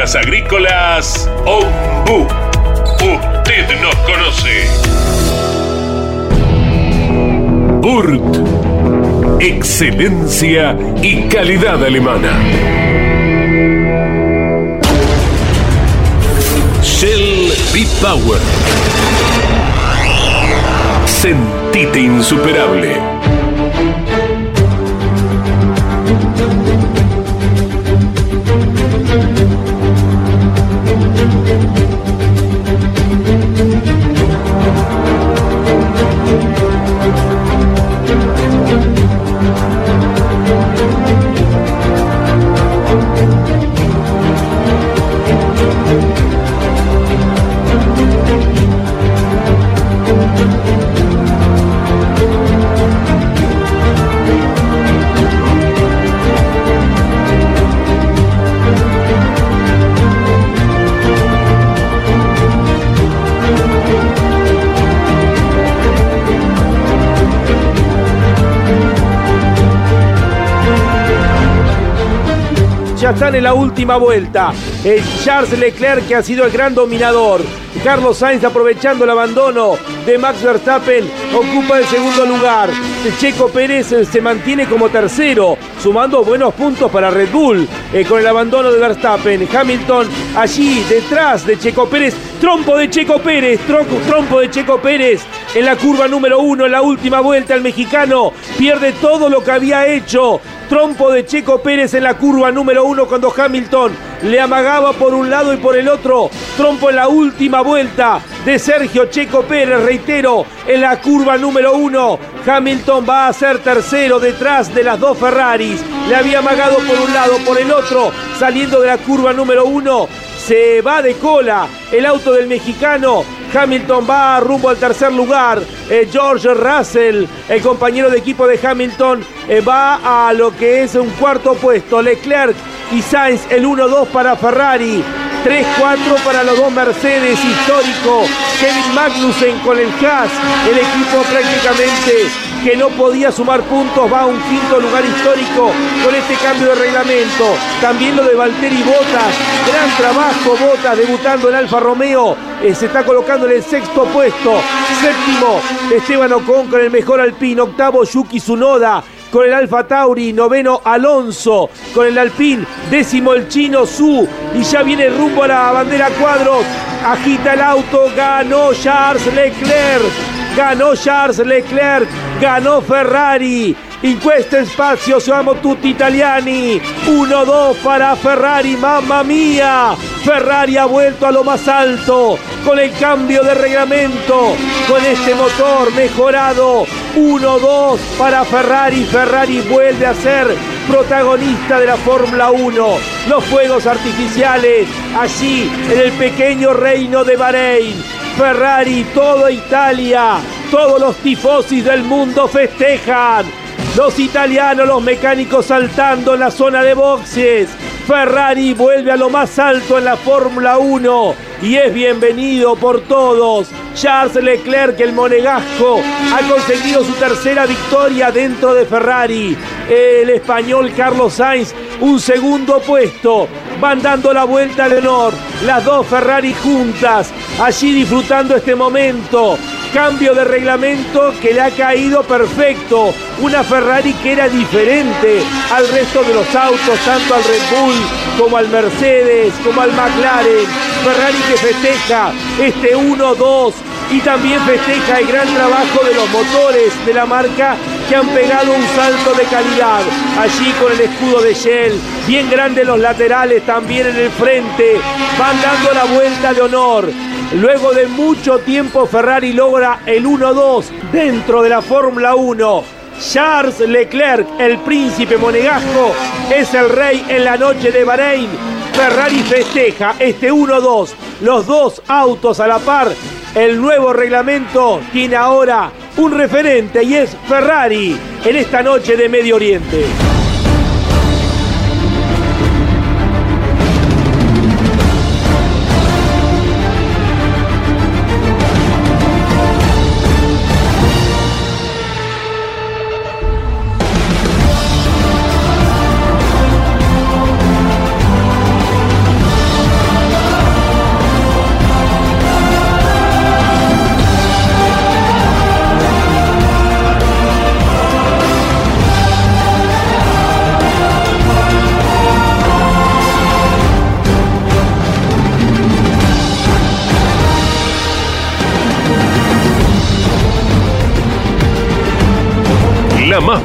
Agrícolas Ombu. Usted nos conoce. Burt excelencia y calidad alemana. Shell B-Power. Sentite insuperable. Están en la última vuelta. El Charles Leclerc que ha sido el gran dominador. Carlos Sainz aprovechando el abandono de Max Verstappen ocupa el segundo lugar. Checo Pérez eh, se mantiene como tercero, sumando buenos puntos para Red Bull eh, con el abandono de Verstappen. Hamilton allí detrás de Checo Pérez. Trompo de Checo Pérez, trompo de Checo Pérez en la curva número uno, en la última vuelta, el mexicano pierde todo lo que había hecho trompo de Checo Pérez en la curva número uno cuando Hamilton le amagaba por un lado y por el otro. Trompo en la última vuelta de Sergio Checo Pérez, reitero, en la curva número uno. Hamilton va a ser tercero detrás de las dos Ferraris. Le había amagado por un lado, por el otro, saliendo de la curva número uno. Se va de cola el auto del mexicano Hamilton va rumbo al tercer lugar. Eh, George Russell, el compañero de equipo de Hamilton, eh, va a lo que es un cuarto puesto. Leclerc y Sainz, el 1-2 para Ferrari. 3-4 para los dos Mercedes, histórico. Kevin Magnussen con el Haas, el equipo prácticamente que no podía sumar puntos, va a un quinto lugar histórico con este cambio de reglamento. También lo de Valtteri Bottas, gran trabajo Bottas debutando en Alfa Romeo, eh, se está colocando en el sexto puesto. Séptimo, Esteban Ocon con el mejor alpino. Octavo, Yuki Tsunoda con el Alfa Tauri, noveno Alonso, con el Alpine, décimo el chino Su, y ya viene rumbo a la bandera cuadros, agita el auto, ganó Charles Leclerc, ganó Charles Leclerc, ganó Ferrari. In questo spazio siamo tutti italiani. 1-2 para Ferrari, mamma mia. Ferrari ha vuelto a lo más alto con el cambio de reglamento, con este motor mejorado. 1-2 para Ferrari. Ferrari vuelve a ser protagonista de la Fórmula 1. Los fuegos artificiales allí en el pequeño reino de Bahrein. Ferrari, toda Italia, todos los tifosis del mundo festejan los italianos, los mecánicos saltando en la zona de boxes. Ferrari vuelve a lo más alto en la Fórmula 1 y es bienvenido por todos. Charles Leclerc, el monegasco, ha conseguido su tercera victoria dentro de Ferrari. El español Carlos Sainz, un segundo puesto. Van dando la vuelta de honor. Las dos Ferrari juntas, allí disfrutando este momento cambio de reglamento que le ha caído perfecto. Una Ferrari que era diferente al resto de los autos, tanto al Red Bull como al Mercedes, como al McLaren. Ferrari que festeja este 1-2 y también festeja el gran trabajo de los motores de la marca que han pegado un salto de calidad. Allí con el escudo de Shell, bien grande los laterales, también en el frente, van dando la vuelta de honor. Luego de mucho tiempo Ferrari logra el 1-2 dentro de la Fórmula 1. Charles Leclerc, el príncipe monegasco, es el rey en la noche de Bahrein. Ferrari festeja este 1-2, los dos autos a la par. El nuevo reglamento tiene ahora un referente y es Ferrari en esta noche de Medio Oriente.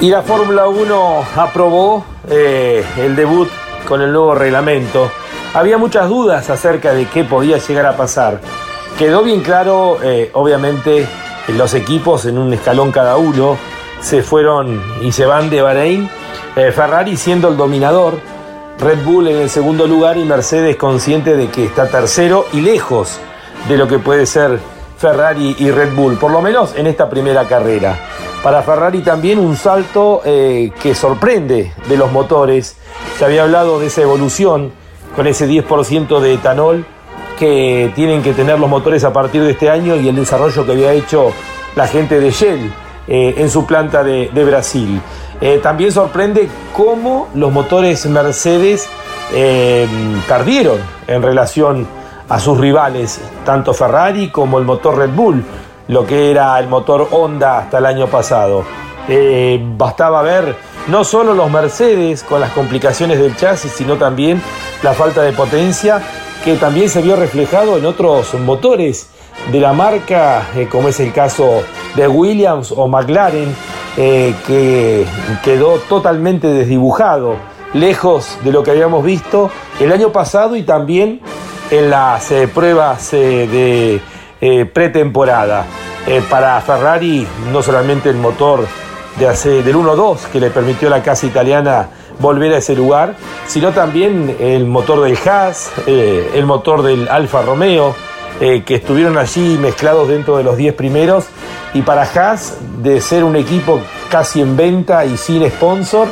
Y la Fórmula 1 aprobó eh, el debut con el nuevo reglamento. Había muchas dudas acerca de qué podía llegar a pasar. Quedó bien claro, eh, obviamente, los equipos en un escalón cada uno se fueron y se van de Bahrein. Eh, Ferrari siendo el dominador, Red Bull en el segundo lugar y Mercedes consciente de que está tercero y lejos de lo que puede ser Ferrari y Red Bull, por lo menos en esta primera carrera. Para Ferrari también un salto eh, que sorprende de los motores. Se había hablado de esa evolución con ese 10% de etanol que tienen que tener los motores a partir de este año y el desarrollo que había hecho la gente de Shell eh, en su planta de, Brasil. Eh, también sorprende cómo los motores Mercedes perdieron en relación a sus rivales, tanto Ferrari como el motor Red Bull lo que era el motor Honda hasta el año pasado. Eh, bastaba ver no solo los Mercedes con las complicaciones del chasis, sino también la falta de potencia que también se vio reflejado en otros motores de la marca, eh, como es el caso de Williams o McLaren, eh, que quedó totalmente desdibujado, lejos de lo que habíamos visto el año pasado y también en las pruebas de pretemporada. Eh, para Ferrari no solamente el motor de hace, del 1-2 que le permitió a la casa italiana volver a ese lugar, sino también el motor del Haas, eh, el motor del Alfa Romeo, eh, que estuvieron allí mezclados dentro de los 10 primeros. Y para Haas, de ser un equipo casi en venta y sin sponsor,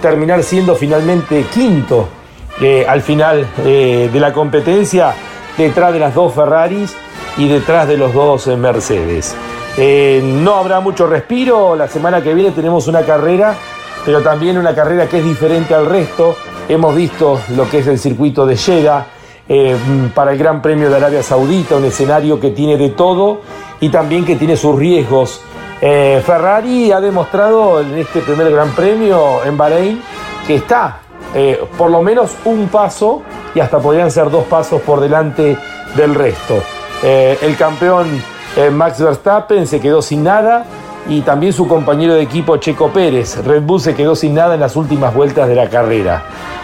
terminar siendo finalmente quinto al final de la competencia detrás de las dos Ferraris y detrás de los dos eh, Mercedes. Eh, no habrá mucho respiro, la semana que viene tenemos una carrera, pero también una carrera que es diferente al resto. Hemos visto lo que es el circuito de Jeddah eh, para el Gran Premio de Arabia Saudita, un escenario que tiene de todo y también que tiene sus riesgos. Ferrari ha demostrado en este primer Gran Premio en Bahrein que está por lo menos un paso y hasta podrían ser dos pasos por delante del resto. Eh, el campeón eh, Max Verstappen se quedó sin nada y también su compañero de equipo Checo Pérez. Red Bull se quedó sin nada en las últimas vueltas de la carrera.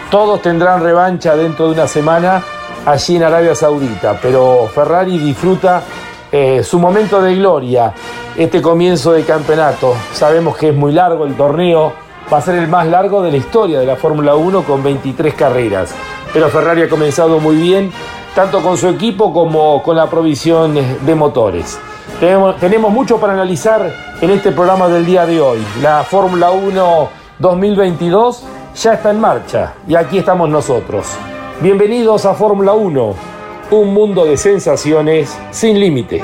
Todos tendrán revancha dentro de una semana allí en Arabia Saudita, pero Ferrari disfruta eh, su momento de gloria, este comienzo de campeonato. Sabemos que es muy largo el torneo, va a ser el más largo de la historia de la Fórmula 1 con 23 carreras. Pero Ferrari ha comenzado muy bien tanto con su equipo como con la provisión de motores. Tenemos, mucho para analizar en este programa del día de hoy. La Fórmula 1 2022 ya está en marcha y aquí estamos nosotros. Bienvenidos a Fórmula 1, un mundo de sensaciones sin límites.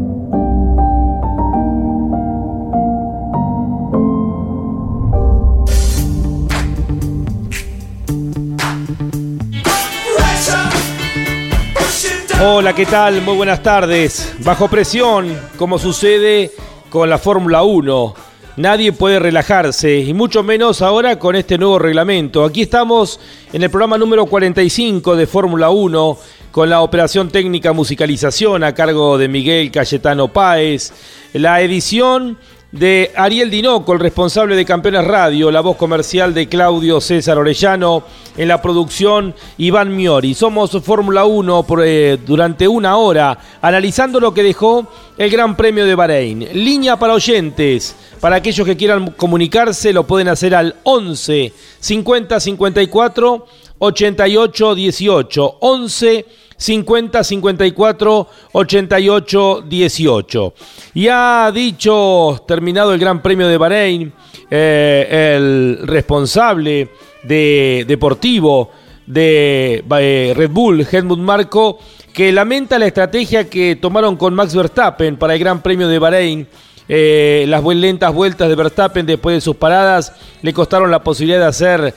Hola, ¿qué tal? Muy buenas tardes. Bajo presión, como sucede con la Fórmula 1. Nadie puede relajarse, y mucho menos ahora con este nuevo reglamento. Aquí estamos en el programa número 45 de Fórmula 1, con la operación técnica musicalización a cargo de Miguel Cayetano Páez, la edición de Ariel Dinoco, el responsable de Campeones Radio, la voz comercial de Claudio César Orellano, en la producción Iván Miori. Somos Fórmula 1 eh, durante una hora, analizando lo que dejó el Gran Premio de Bahrein. Línea para oyentes, para aquellos que quieran comunicarse, lo pueden hacer al 11 50 54 88 18. 11 50 54 88 18. Y ha dicho, terminado el Gran Premio de Bahrein, eh, el responsable de deportivo de eh, Red Bull, Helmut Marco, que lamenta la estrategia que tomaron con Max Verstappen para el Gran Premio de Bahrein. Eh, las lentas vueltas de Verstappen después de sus paradas le costaron la posibilidad de hacer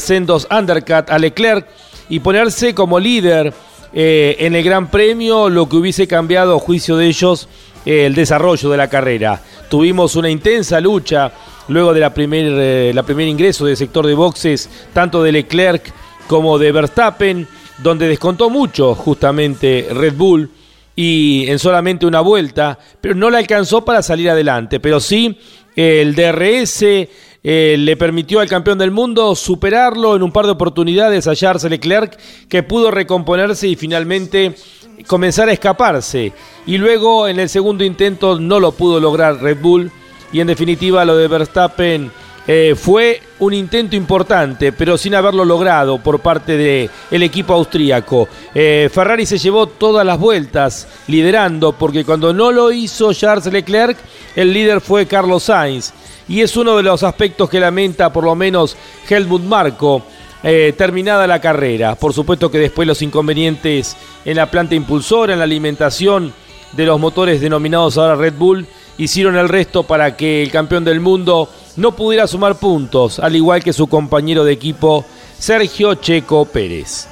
sendos undercut a Leclerc y ponerse como líder eh, en el Gran Premio, lo que hubiese cambiado a juicio de ellos eh, el desarrollo de la carrera. Tuvimos una intensa lucha luego de la primer, eh, la primer ingreso del sector de boxes, tanto de Leclerc como de Verstappen, donde descontó mucho justamente Red Bull y en solamente una vuelta, pero no le alcanzó para salir adelante. Pero sí, el DRS eh, le permitió al campeón del mundo superarlo en un par de oportunidades a Charles Leclerc, que pudo recomponerse y finalmente comenzar a escaparse. Y luego en el segundo intento no lo pudo lograr Red Bull. Y en definitiva lo de Verstappen eh, fue un intento importante, pero sin haberlo logrado por parte del equipo austríaco. Eh, Ferrari se llevó todas las vueltas liderando, porque cuando no lo hizo Charles Leclerc, el líder fue Carlos Sainz y es uno de los aspectos que lamenta por lo menos Helmut Marco. Eh, terminada la carrera. Por supuesto que después los inconvenientes en la planta impulsora, en la alimentación de los motores denominados ahora Red Bull, hicieron el resto para que el campeón del mundo no pudiera sumar puntos, al igual que su compañero de equipo Sergio Checo Pérez.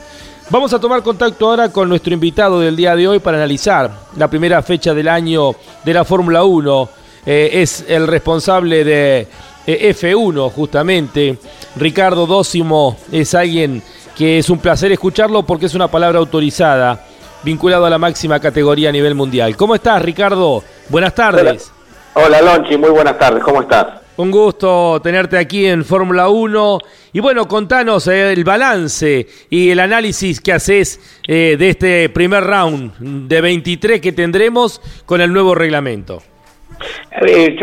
Vamos a tomar contacto ahora con nuestro invitado del día de hoy para analizar la primera fecha del año de la Fórmula 1 eh, es el responsable de eh, F1 justamente. Ricardo Dócimo es alguien que es un placer escucharlo porque es una palabra autorizada vinculado a la máxima categoría a nivel mundial. ¿Cómo estás, Ricardo? Buenas tardes. Hola, Lonchi, muy buenas tardes, ¿cómo estás? Un gusto tenerte aquí en Fórmula 1. Y bueno, contanos eh, el balance y el análisis que haces de este primer round de 23 que tendremos con el nuevo reglamento. Eh,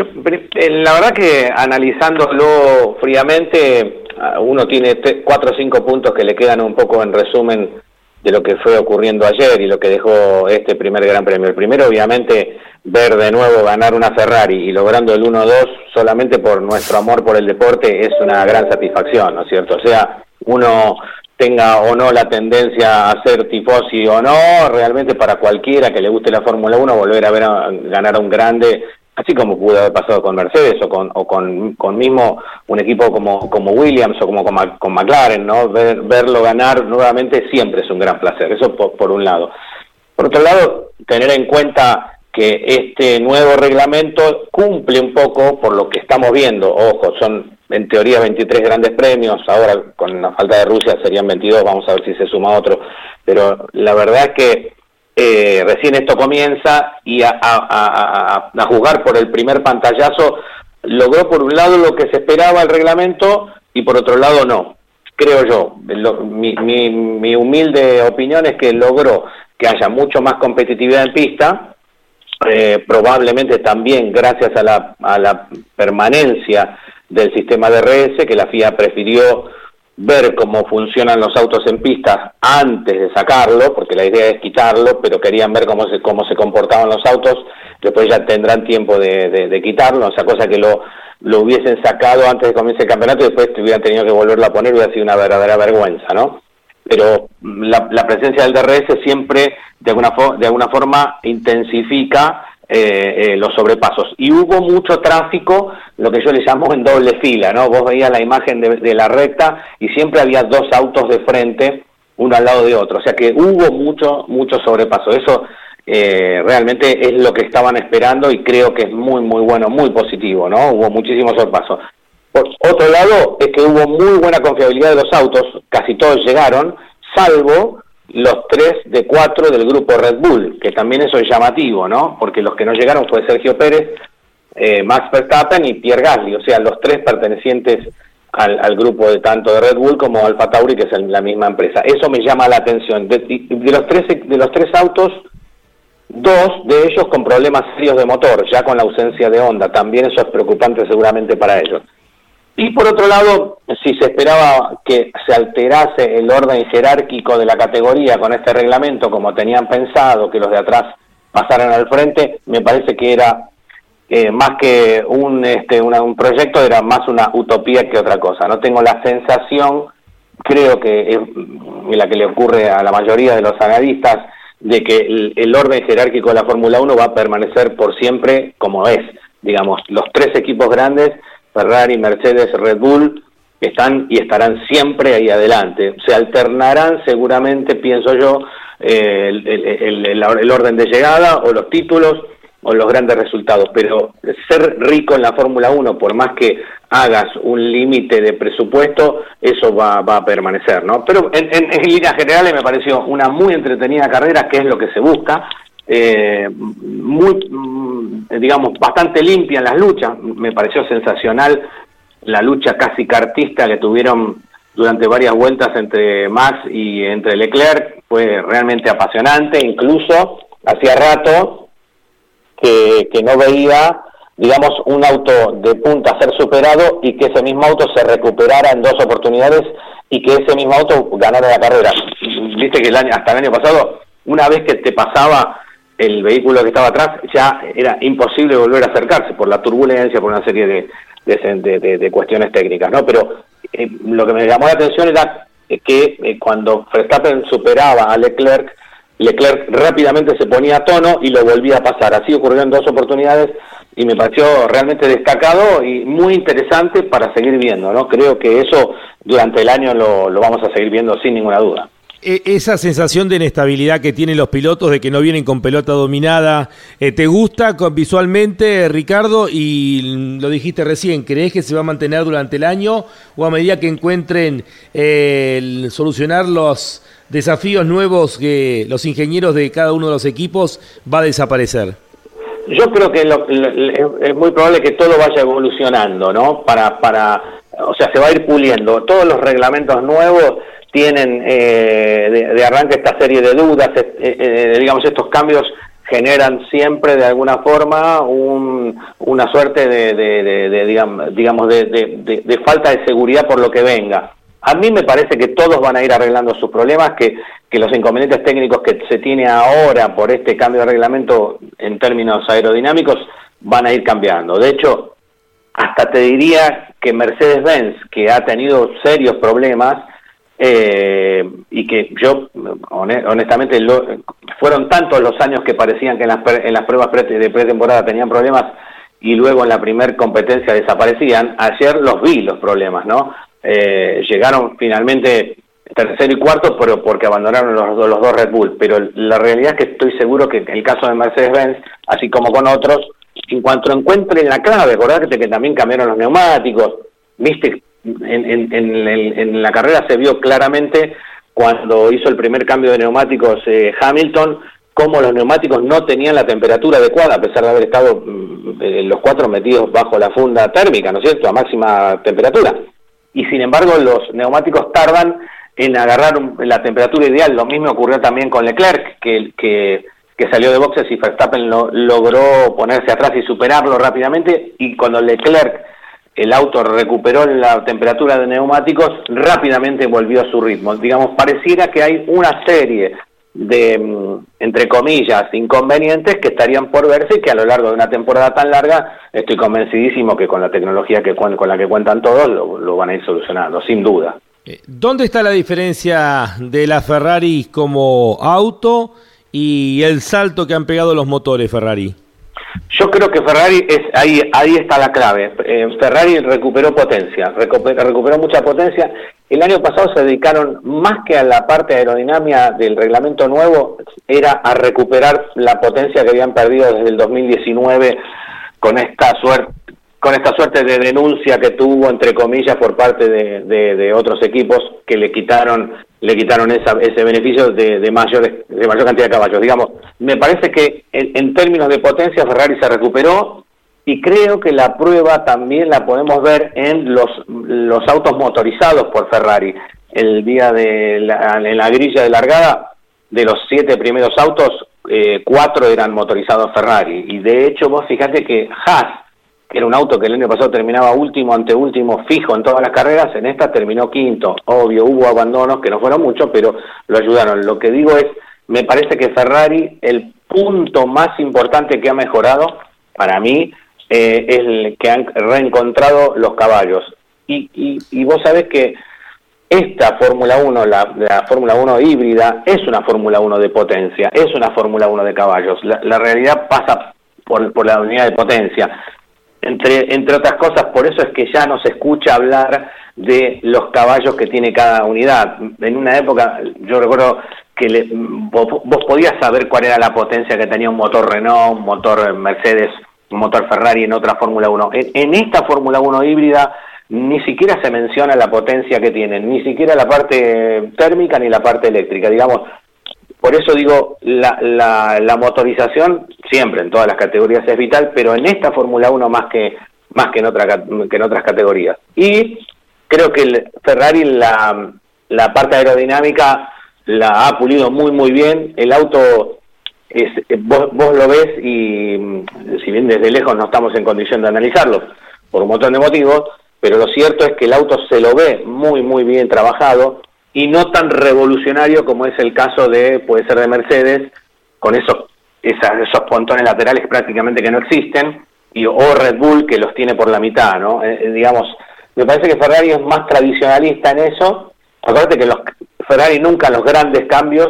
eh, la verdad que analizándolo fríamente, ah, uno tiene cuatro o cinco puntos que le quedan un poco en resumen de lo que fue ocurriendo ayer y lo que dejó este primer Gran Premio. El primero, obviamente, ver de nuevo ganar una Ferrari y logrando el 1-2 solamente por nuestro amor por el deporte es una gran satisfacción, ¿no es cierto? O sea, uno tenga o no la tendencia a ser tifosi o no, realmente para cualquiera que le guste la Fórmula 1, volver a ver a ganar a un grande así como pudo haber pasado con Mercedes o con, o con, con mismo un equipo como, como Williams o como con, McLaren, ¿no? verlo ganar nuevamente siempre es un gran placer, eso por, un lado. Por otro lado, tener en cuenta que este nuevo reglamento cumple un poco por lo que estamos viendo, ojo, son en teoría 23 grandes premios, ahora con la falta de Rusia serían 22, vamos a ver si se suma otro, pero la verdad es que eh, recién esto comienza y a, a, a, juzgar por el primer pantallazo, logró por un lado lo que se esperaba el reglamento y por otro lado no. Creo yo, mi, mi, humilde opinión es que logró que haya mucho más competitividad en pista, eh, probablemente también gracias a la, a la permanencia del sistema de RS, que la FIA prefirió ver cómo funcionan los autos en pistas antes de sacarlo, porque la idea es quitarlo, pero querían ver cómo se, cómo se comportaban los autos, después ya tendrán tiempo de, de, quitarlo, o sea, cosa que lo, lo hubiesen sacado antes de comienzo el campeonato y después hubieran tenido que volverlo a poner, hubiera sido una verdadera vergüenza, ¿no? Pero la, la presencia del DRS siempre, de alguna, de alguna forma, intensifica eh, eh, los sobrepasos. Y hubo mucho tráfico, lo que yo le llamo en doble fila, ¿no? Vos veías la imagen de, la recta y siempre había dos autos de frente, uno al lado de otro. O sea que hubo mucho, mucho sobrepaso. Eso eh, realmente es lo que estaban esperando y creo que es muy, muy bueno, muy positivo, ¿no? Hubo muchísimo sobrepaso. Por otro lado, es que hubo muy buena confiabilidad de los autos, casi todos llegaron, salvo los tres de cuatro del grupo Red Bull, que también eso es llamativo, ¿no? Porque los que no llegaron fue Sergio Pérez, eh, Max Verstappen y Pierre Gasly, o sea, los tres pertenecientes al, grupo de tanto de Red Bull como Alfa Tauri, que es la misma empresa. Eso me llama la atención. De, de, los tres, de los tres autos, dos de ellos con problemas serios de motor, ya con la ausencia de Honda. También eso es preocupante seguramente para ellos. Y por otro lado, si se esperaba que se alterase el orden jerárquico de la categoría con este reglamento, como tenían pensado, que los de atrás pasaran al frente, me parece que era eh, más que un, este, un proyecto, era más una utopía que otra cosa. No tengo la sensación, creo que es la que le ocurre a la mayoría de los analistas, de que el, el orden jerárquico de la Fórmula 1 va a permanecer por siempre como es. Digamos, los tres equipos grandes Ferrari, Mercedes, Red Bull, están y estarán siempre ahí adelante. Se alternarán seguramente, pienso yo, eh, el, orden de llegada o los títulos o los grandes resultados, pero ser rico en la Fórmula 1, por más que hagas un límite de presupuesto, eso va, a permanecer, ¿no? Pero en, en líneas generales me pareció una muy entretenida carrera, que es lo que se busca, eh, muy, mm, digamos, bastante limpia en las luchas. Me pareció sensacional la lucha casi cartista que tuvieron durante varias vueltas entre Max y entre Leclerc. Fue realmente apasionante, incluso hacía rato que, que no veía digamos, un auto de punta ser superado y que ese mismo auto se recuperara en dos oportunidades y que ese mismo auto ganara la carrera. Viste que el año, hasta el año pasado, una vez que te pasaba el vehículo que estaba atrás ya era imposible volver a acercarse por la turbulencia, por una serie de, de, cuestiones técnicas, ¿no? Pero eh, lo que me llamó la atención era que eh, cuando Verstappen superaba a Leclerc, Leclerc rápidamente se ponía a tono y lo volvía a pasar. Así ocurrió en dos oportunidades y me pareció realmente destacado y muy interesante para seguir viendo, ¿no? Creo que eso durante el año lo, lo vamos a seguir viendo sin ninguna duda. E, esa sensación de inestabilidad que tienen los pilotos de que no vienen con pelota dominada, eh, ¿te gusta visualmente, Ricardo? Y lo dijiste recién, ¿crees que se va a mantener durante el año o a medida que encuentren eh, solucionar los desafíos nuevos que los ingenieros de cada uno de los equipos va a desaparecer? Yo creo que es muy probable que todo vaya evolucionando, ¿no? Para, para, o sea, se va a ir puliendo. Todos los reglamentos nuevos tienen eh, de, arranque esta serie de dudas, eh, eh, digamos, estos cambios generan siempre de alguna forma una suerte de, digamos, de, falta de seguridad por lo que venga. A mí me parece que todos van a ir arreglando sus problemas, que, que los inconvenientes técnicos que se tiene ahora por este cambio de reglamento en términos aerodinámicos van a ir cambiando. De hecho, hasta te diría que Mercedes-Benz, que ha tenido serios problemas, eh, y que yo, honestamente, fueron tantos los años que parecían que en las, en las pruebas de pretemporada tenían problemas y luego en la primer competencia desaparecían. Ayer los vi los problemas, ¿no? Eh, llegaron finalmente tercero y cuarto pero porque abandonaron los, los dos Red Bull, pero la realidad es que estoy seguro que en el caso de Mercedes-Benz, así como con otros, en cuanto encuentren la clave, acordate que también cambiaron los neumáticos, viste en, la carrera se vio claramente cuando hizo el primer cambio de neumáticos eh, Hamilton, cómo los neumáticos no tenían la temperatura adecuada, a pesar de haber estado mm, eh, los cuatro metidos bajo la funda térmica, ¿no es cierto?, a máxima temperatura. Y sin embargo, los neumáticos tardan en agarrar la temperatura ideal. Lo mismo ocurrió también con Leclerc, que, que salió de boxes y Verstappen lo, logró ponerse atrás y superarlo rápidamente. Y cuando Leclerc el auto recuperó la temperatura de neumáticos, rápidamente volvió a su ritmo. Digamos, pareciera que hay una serie de, mm, entre comillas, inconvenientes que estarían por verse y que a lo largo de una temporada tan larga estoy convencidísimo que con la tecnología que con la que cuentan todos lo, van a ir solucionando, sin duda. Eh, ¿Dónde está la diferencia de la Ferrari como auto y el salto que han pegado los motores Ferrari? Yo creo que Ferrari es ahí, ahí está la clave. Eh, Ferrari recuperó potencia, recuperó, mucha potencia. El año pasado se dedicaron más que a la parte aerodinámica del reglamento nuevo, era a recuperar la potencia que habían perdido desde el 2019 con esta suerte con esta suerte de denuncia que tuvo entre comillas por parte de, de otros equipos que le quitaron le quitaron ese beneficio de, de, mayor, de mayor cantidad de caballos. Digamos, me parece que en, términos de potencia Ferrari se recuperó y creo que la prueba también la podemos ver en los, los autos motorizados por Ferrari. El día de la, en la grilla de largada, de los siete primeros autos, eh, cuatro eran motorizados Ferrari. Y de hecho, vos fíjate que Haas que era un auto que el año pasado terminaba último, ante último, fijo en todas las carreras, en esta terminó quinto. Obvio, hubo abandonos, que no fueron muchos, pero lo ayudaron. Lo que digo es, me parece que Ferrari, el punto más importante que ha mejorado, para mí, eh, es el que han reencontrado los caballos. Y, y, vos sabés que esta Fórmula 1, la, la Fórmula 1 híbrida, es una Fórmula 1 de potencia, es una Fórmula 1 de caballos. La, la realidad pasa por, por la unidad de potencia entre, entre otras cosas, por eso es que ya no se escucha hablar de los caballos que tiene cada unidad. En una época, yo recuerdo que vos, podías saber cuál era la potencia que tenía un motor Renault, un motor Mercedes, un motor Ferrari en otra Fórmula 1. En, en esta Fórmula 1 híbrida ni siquiera se menciona la potencia que tienen, ni siquiera la parte térmica ni la parte eléctrica. Digamos, por eso digo, la, la, motorización siempre en todas las categorías es vital, pero en esta Fórmula 1 más que, más que, en otra, que en otras categorías. Y creo que el Ferrari la, la parte aerodinámica la ha pulido muy muy bien. El auto es, vos, vos, lo ves y si bien desde lejos no estamos en condición de analizarlo por un montón de motivos, pero lo cierto es que el auto se lo ve muy muy bien trabajado y no tan revolucionario como es el caso de, puede ser de Mercedes, con esos, esos pontones laterales prácticamente que no existen, y, o Red Bull que los tiene por la mitad, ¿no? Eh, eh, digamos, me parece que Ferrari es más tradicionalista en eso. Acuérdate que los, Ferrari nunca los grandes cambios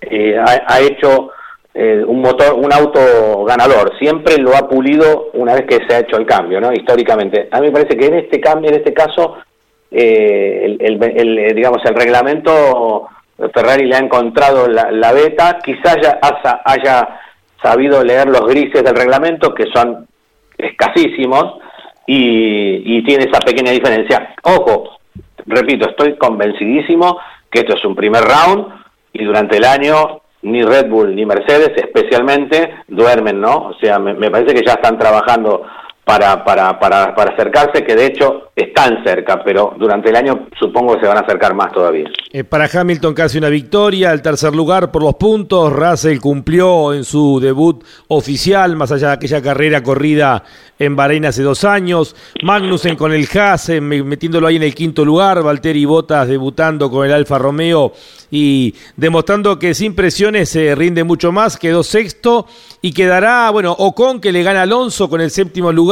eh, ha, hecho un motor, un auto ganador. Siempre lo ha pulido una vez que se ha hecho el cambio, ¿no? Históricamente. A mí me parece que en este cambio, en este caso, eh, el, eh, digamos, el reglamento Ferrari le ha encontrado la, beta, quizás haya, haya sabido leer los grises del reglamento, que son escasísimos, y, tiene esa pequeña diferencia. Ojo, repito, estoy convencidísimo que esto es un primer round y durante el año ni Red Bull ni Mercedes especialmente duermen, ¿no? O sea, me parece que ya están trabajando para, para, para, para acercarse, que de hecho están cerca, pero durante el año supongo que se van a acercar más todavía. Eh, para Hamilton casi una victoria, el tercer lugar por los puntos, Russell cumplió en su debut oficial, más allá de aquella carrera corrida en Bahrein hace dos años, Magnussen con el Haas eh, metiéndolo ahí en el quinto lugar, Valtteri Bottas debutando con el Alfa Romeo y demostrando que sin presiones se rinde mucho más, quedó sexto y quedará, bueno, Ocon que le gana Alonso con el séptimo lugar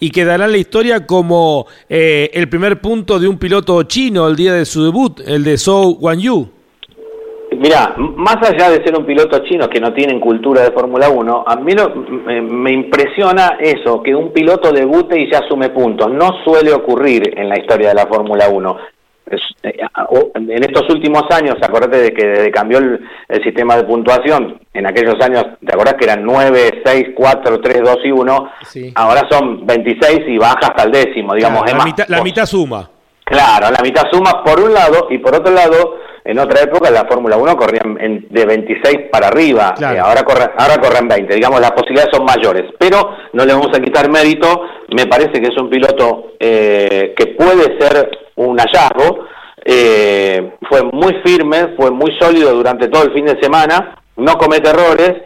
y quedará en la historia como eh, el primer punto de un piloto chino el día de su debut, el de Zhou Guanyu. Mira, más allá de ser un piloto chino que no tienen cultura de Fórmula 1, a mí me, impresiona eso, que un piloto debute y ya asume puntos. No suele ocurrir en la historia de la Fórmula 1. Eh, en estos últimos años, acordate de que desde cambió el, sistema de puntuación, en aquellos años, ¿te acordás que eran 9, 6, 4, 3, 2 y 1? Ahora son 26 y baja hasta el décimo, digamos. la, mitad, la mitad suma. Claro, la mitad suma por un lado y por otro lado, en otra época la Fórmula 1 corría de 26 para arriba, eh, ahora, corre, ahora corren 20, digamos las posibilidades son mayores, pero no le vamos a quitar mérito, me parece que es un piloto eh, que puede ser un hallazgo, eh, fue muy firme, fue muy sólido durante todo el fin de semana, no comete errores,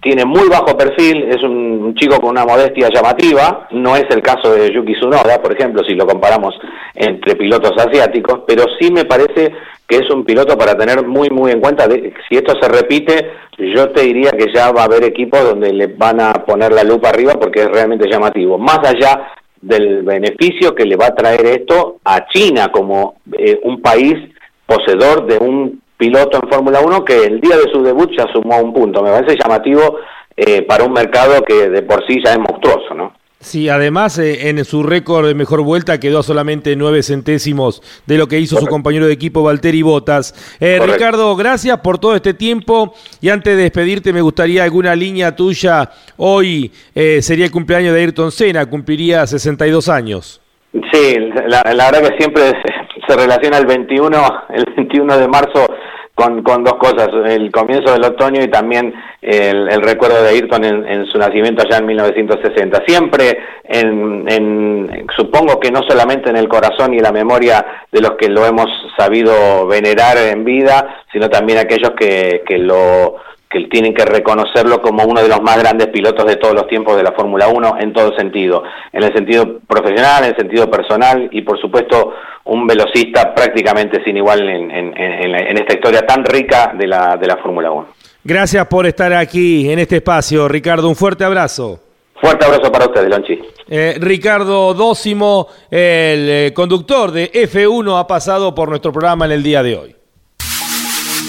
tiene muy bajo perfil, es un chico con una modestia llamativa, no es el caso de Yuki Tsunoda, por ejemplo, si lo comparamos entre pilotos asiáticos, pero sí me parece que es un piloto para tener muy muy en cuenta, si esto se repite, yo te diría que ya va a haber equipos donde le van a poner la lupa arriba porque es realmente llamativo, más allá del beneficio que le va a traer esto a China como eh, un país poseedor de un piloto en Fórmula 1 que el día de su debut ya sumó un punto. Me parece llamativo eh, para un mercado que de por sí ya es monstruoso, ¿no? Sí, además eh, en su récord de mejor vuelta quedó solamente nueve centésimos de lo que hizo su compañero de equipo Valtteri Botas. Eh, Ricardo, gracias por todo este tiempo y antes de despedirte me gustaría alguna línea tuya. Hoy sería el cumpleaños de Ayrton Senna, cumpliría 62 años. Sí, la, la verdad que siempre se relaciona el 21, el 21 de marzo con, con dos cosas, el comienzo del otoño y también el, recuerdo de Ayrton en, su nacimiento allá en 1960. Siempre, en, supongo que no solamente en el corazón y la memoria de los que lo hemos sabido venerar en vida, sino también aquellos que, que lo que tienen que reconocerlo como uno de los más grandes pilotos de todos los tiempos de la Fórmula 1 en todo sentido, en el sentido profesional, en el sentido personal y por supuesto un velocista prácticamente sin igual en, esta historia tan rica de la, de la Fórmula 1. Gracias por estar aquí en este espacio, Ricardo. Un fuerte abrazo. Fuerte abrazo para ustedes, Lonchi. Eh, Ricardo Dócimo, el eh, conductor de F1, ha pasado por nuestro programa en el día de hoy.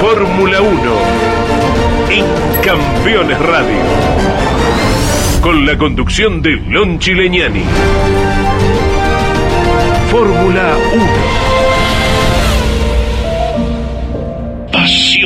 Fórmula 1 en Campeones Radio. Con la conducción de Lon Chileñani. Fórmula 1. Pasión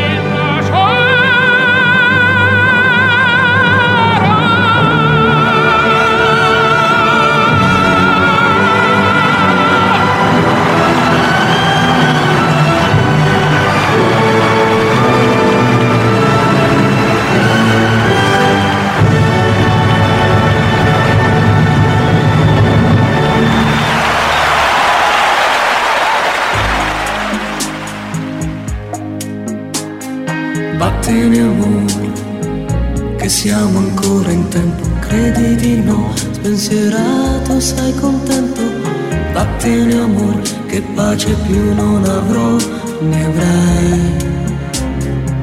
Siamo ancora in tempo, credi di no, spensierato, sei contento, vattene amore, che pace più non avrò, ne avrai,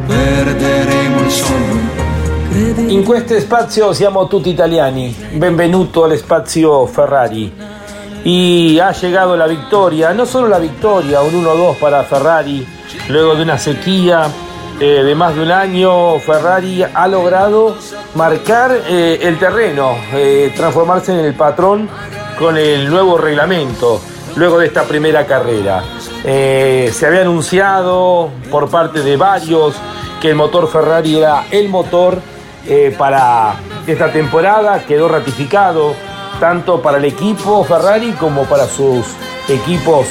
perderemo il sonno. In questo spazio siamo tutti italiani, benvenuto al spazio Ferrari. Y ha llegado la victoria, no solo la victoria, un 1-2 para Ferrari, luego de una sequía eh, de más de un año, Ferrari ha logrado marcar eh, el terreno, eh, transformarse en el patrón con el nuevo reglamento, luego de esta primera carrera. se había anunciado por parte de varios que el motor Ferrari era el motor para esta temporada, quedó ratificado tanto para el equipo Ferrari como para sus equipos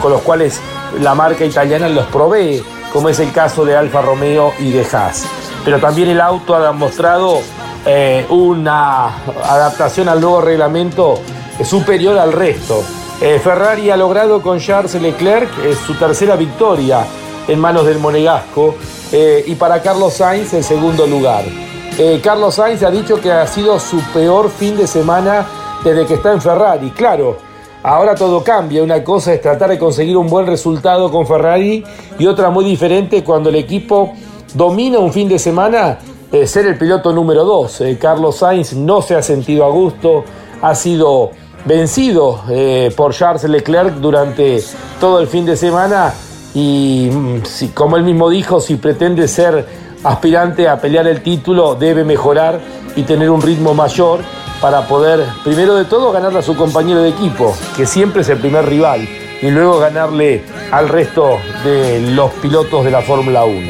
con los cuales la marca italiana los provee como es el caso de Alfa Romeo y de Haas. Pero también el auto ha mostrado eh, una adaptación al nuevo reglamento superior al resto. Eh, Ferrari ha logrado con Charles Leclerc eh, su tercera victoria en manos del Monegasco y para Carlos Sainz el segundo lugar. Carlos Sainz ha dicho que ha sido su peor fin de semana desde que está en Ferrari. Claro, Ahora todo cambia. Una cosa es tratar de conseguir un buen resultado con Ferrari y otra muy diferente cuando el equipo domina un fin de semana eh, ser el piloto número 2. Eh, Carlos Sainz no se ha sentido a gusto, ha sido vencido por Charles Leclerc durante todo el fin de semana y mm, si, como él mismo dijo, si pretende ser aspirante a pelear el título, debe mejorar y tener un ritmo mayor para poder, primero de todo, ganarle a su compañero de equipo, que siempre es el primer rival, y luego ganarle al resto de los pilotos de la Fórmula 1.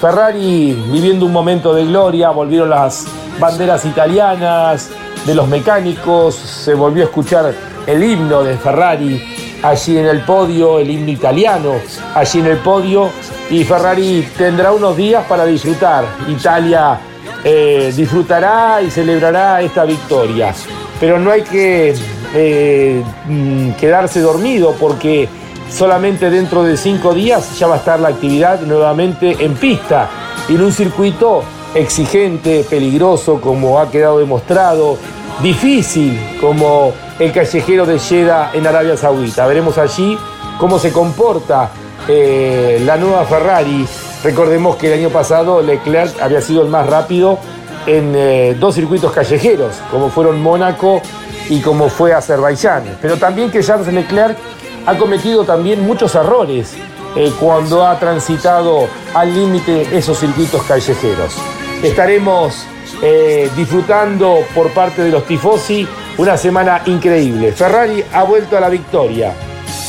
Ferrari viviendo un momento de gloria, volvieron las banderas italianas de los mecánicos, se volvió a escuchar el himno de Ferrari allí en el podio, el himno italiano allí en el podio, y Ferrari tendrá unos días para disfrutar. Italia eh, disfrutará y celebrará esta victoria. Pero no hay que eh, mm, quedarse dormido porque solamente dentro de cinco días ya va a estar la actividad nuevamente en pista, en un circuito exigente, peligroso, como ha quedado demostrado, difícil, como el callejero de Jeddah en Arabia Saudita. Veremos allí cómo se comporta eh, la nueva Ferrari Recordemos que el año pasado Leclerc había sido el más rápido en eh, dos circuitos callejeros, como fueron Mónaco y como fue Azerbaiyán. Pero también que Charles Leclerc ha cometido también muchos errores eh, cuando ha transitado al límite esos circuitos callejeros. Estaremos eh, disfrutando por parte de los tifosi una semana increíble. Ferrari ha vuelto a la victoria.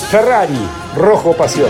Ferrari, rojo pasión.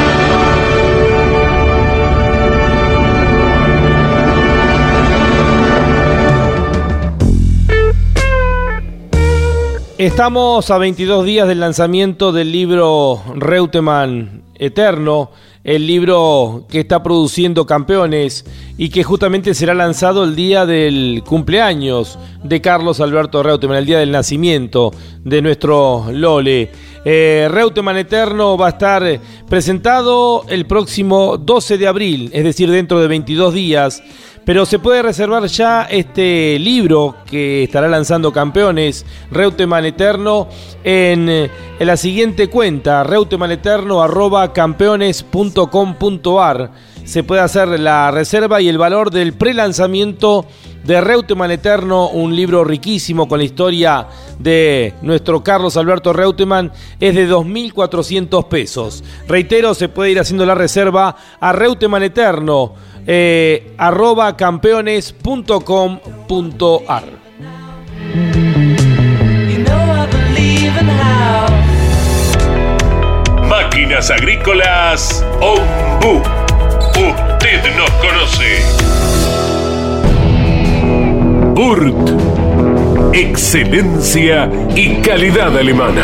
Estamos a 22 días del lanzamiento del libro Reutemann Eterno, el libro que está produciendo campeones y que justamente será lanzado el día del cumpleaños de Carlos Alberto Reutemann, el día del nacimiento de nuestro Lole. Eh, Reutemann Eterno va a estar presentado el próximo 12 de abril, es decir, dentro de 22 días pero se puede reservar ya este libro que estará lanzando Campeones, Reutemann Eterno, en, la siguiente cuenta, reutemanneterno.campeones.com.ar. Se puede hacer la reserva y el valor del prelanzamiento de Reutemann Eterno, un libro riquísimo con la historia de nuestro Carlos Alberto Reutemann, es de 2.400 pesos. Reitero, se puede ir haciendo la reserva a Reutemann Eterno eh, arroba campeones.com.ar. Máquinas Agrícolas Ombu. Usted nos conoce. Burt. Excelencia y calidad alemana.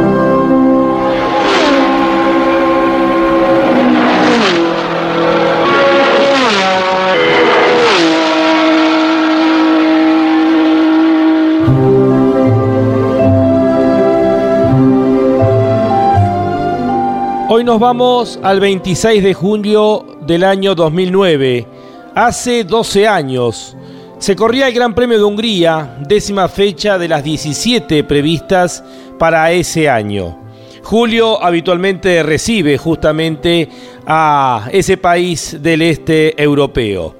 Hoy nos vamos al 26 de junio del año 2009. Hace 12 años se corría el Gran Premio de Hungría, décima fecha de las 17 previstas para ese año. Julio habitualmente recibe justamente a ese país del este europeo.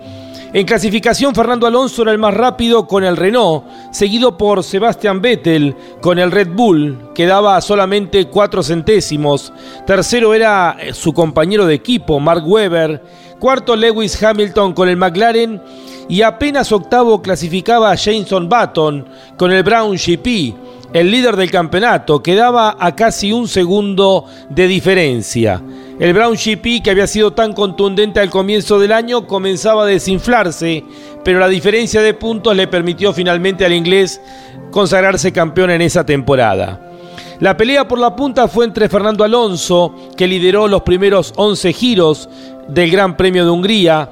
En clasificación, Fernando Alonso era el más rápido con el Renault, seguido por Sebastian Vettel con el Red Bull, que daba solamente cuatro centésimos. Tercero era eh, su compañero de equipo, Mark Webber. Cuarto, Lewis Hamilton con el McLaren. Y apenas octavo clasificaba a Jameson Button con el Brown GP, el líder del campeonato, quedaba a casi un segundo de diferencia. El Brown GP, que había sido tan contundente al comienzo del año, comenzaba a desinflarse, pero la diferencia de puntos le permitió finalmente al inglés consagrarse campeón en esa temporada. La pelea por la punta fue entre Fernando Alonso, que lideró los primeros 11 giros del Gran Premio de Hungría,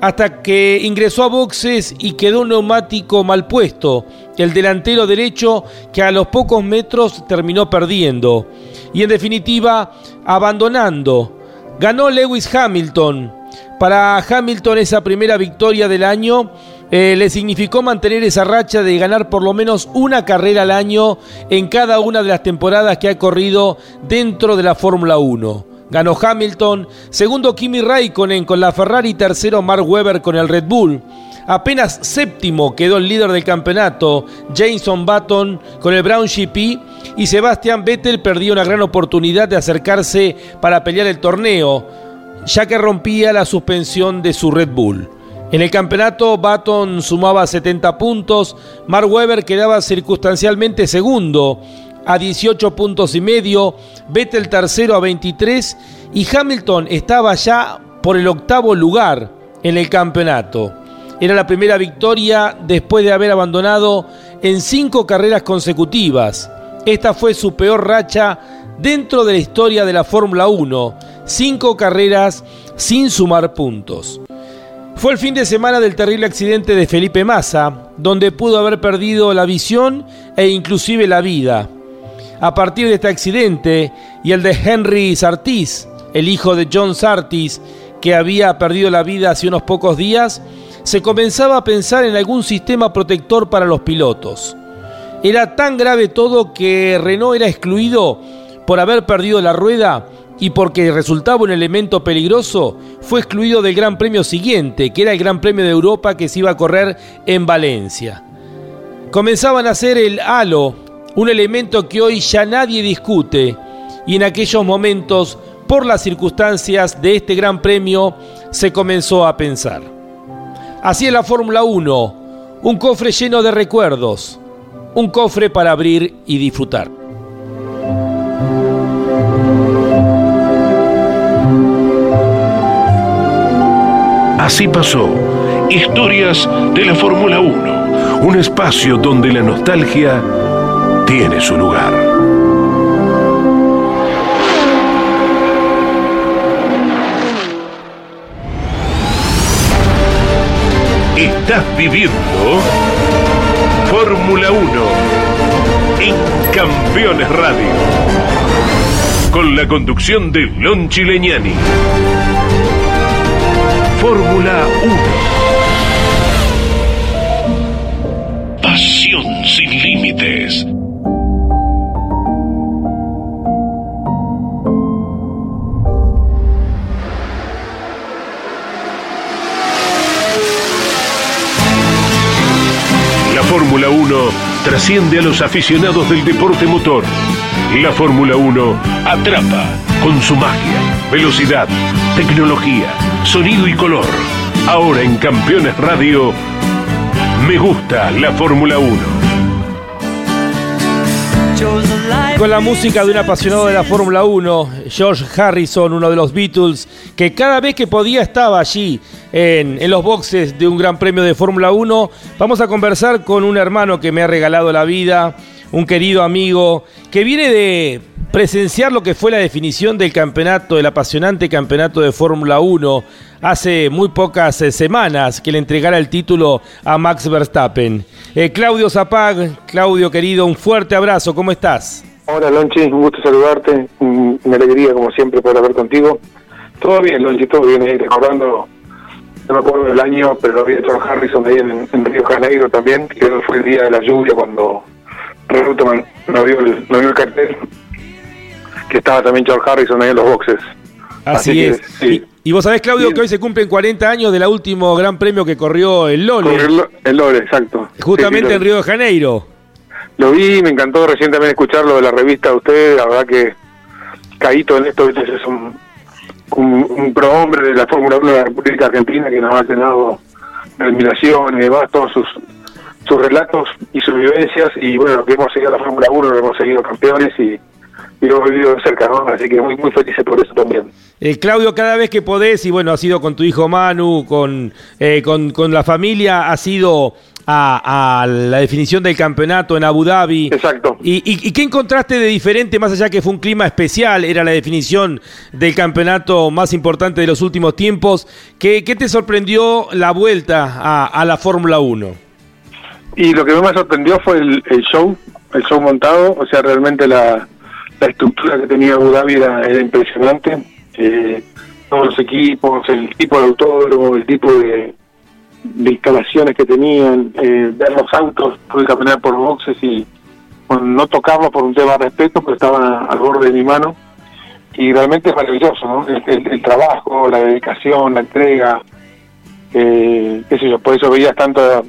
hasta que ingresó a boxes y quedó un neumático mal puesto, el delantero derecho que a los pocos metros terminó perdiendo y en definitiva abandonando. Ganó Lewis Hamilton. Para Hamilton esa primera victoria del año eh, le significó mantener esa racha de ganar por lo menos una carrera al año en cada una de las temporadas que ha corrido dentro de la Fórmula 1. Ganó Hamilton, segundo Kimi Raikkonen con la Ferrari, tercero Mark Webber con el Red Bull. Apenas séptimo quedó el líder del campeonato, Jameson Button con el Brown GP y Sebastian Vettel perdió una gran oportunidad de acercarse para pelear el torneo, ya que rompía la suspensión de su Red Bull. En el campeonato, Button sumaba 70 puntos, Mark Webber quedaba circunstancialmente segundo a 18 puntos y medio, Vettel tercero a 23 y Hamilton estaba ya por el octavo lugar en el campeonato. Era la primera victoria después de haber abandonado en cinco carreras consecutivas. Esta fue su peor racha dentro de la historia de la Fórmula 1. Cinco carreras sin sumar puntos. Fue el fin de semana del terrible accidente de Felipe Massa, donde pudo haber perdido la visión e inclusive la vida. A partir de este accidente y el de Henry Sartis, el hijo de John Sartis, que había perdido la vida hace unos pocos días, se comenzaba a pensar en algún sistema protector para los pilotos. Era tan grave todo que Renault era excluido por haber perdido la rueda y porque resultaba un elemento peligroso, fue excluido del Gran Premio siguiente, que era el Gran Premio de Europa que se iba a correr en Valencia. Comenzaban a ser el halo, un elemento que hoy ya nadie discute, y en aquellos momentos, por las circunstancias de este Gran Premio, se comenzó a pensar. Así es la Fórmula 1, un cofre lleno de recuerdos, un cofre para abrir y disfrutar. Así pasó. Historias de la Fórmula 1. Un espacio donde la nostalgia tiene su lugar. Fórmula 1 en Campeones Radio. Con la conducción de Lon Chileñani. Fórmula 1. Pasión Fórmula 1 trasciende a los aficionados del deporte motor. La Fórmula 1 atrapa con su magia, velocidad, tecnología sonido y color. Ahora en Campeones Radio, me gusta la Fórmula 1. Con la música de un apasionado de la Fórmula 1, George Harrison, uno de los Beatles, que cada vez que podía estaba allí en, los boxes de un gran premio de Fórmula 1. Vamos a conversar con un hermano que me ha regalado la vida, un querido amigo, que viene de presenciar lo que fue la definición del campeonato, el apasionante campeonato de Fórmula 1, hace muy pocas eh, semanas que le entregara el título a Max Verstappen. Eh, Claudio Zapag, Claudio querido, un fuerte abrazo, ¿cómo estás? Hola Lonchi, un gusto saludarte, una alegría como siempre poder hablar contigo. Todo bien, Lonchi, todo bien, recordando, no me acuerdo del año, pero lo había hecho Harrison ahí en, en Río Janeiro también, que fue el día de la lluvia cuando Reutemann no vio el, no vio el cartel, que estaba también George Harrison ahí en los boxes. Así, es. Y, y, vos sabés, Claudio, que hoy se cumplen 40 años del último gran premio que corrió el Lole. El, el Lole, exacto. Justamente Sí, sí, en Río de Janeiro. Lo vi, me encantó recién también escucharlo de la revista de ustedes, la verdad que Caíto en esto ¿viste? es un, un, prohombre de la Fórmula 1 de la República Argentina que nos ha llenado admiración y demás, todos sus, sus relatos y sus vivencias. Y bueno, que hemos seguido la Fórmula 1, lo hemos seguido campeones y, y lo vivido de cerca, ¿no? Así que muy, muy felices por eso también. Eh, Claudio, cada vez que podés, y bueno, ha sido con tu hijo Manu, con, eh, con, con la familia, ha sido a, a, la definición del campeonato en Abu Dhabi. Exacto. ¿Y, y, y qué encontraste de diferente, más allá que fue un clima especial, era la definición del campeonato más importante de los últimos tiempos? ¿Qué, qué te sorprendió la vuelta a, a la Fórmula 1? Y lo que más me sorprendió fue el, el, show, el show montado, o sea, realmente la, la estructura que tenía Abu Dhabi era, impresionante. Eh, todos los equipos, el tipo de autódromo, el tipo de, instalaciones que tenían, eh, ver los autos, pude caminar por boxes y no tocarlos por un tema de respeto, pero estaban al borde de mi mano. Y realmente es maravilloso, ¿no? El trabajo, la dedicación, la entrega, eh, qué sé yo, por eso veías tanto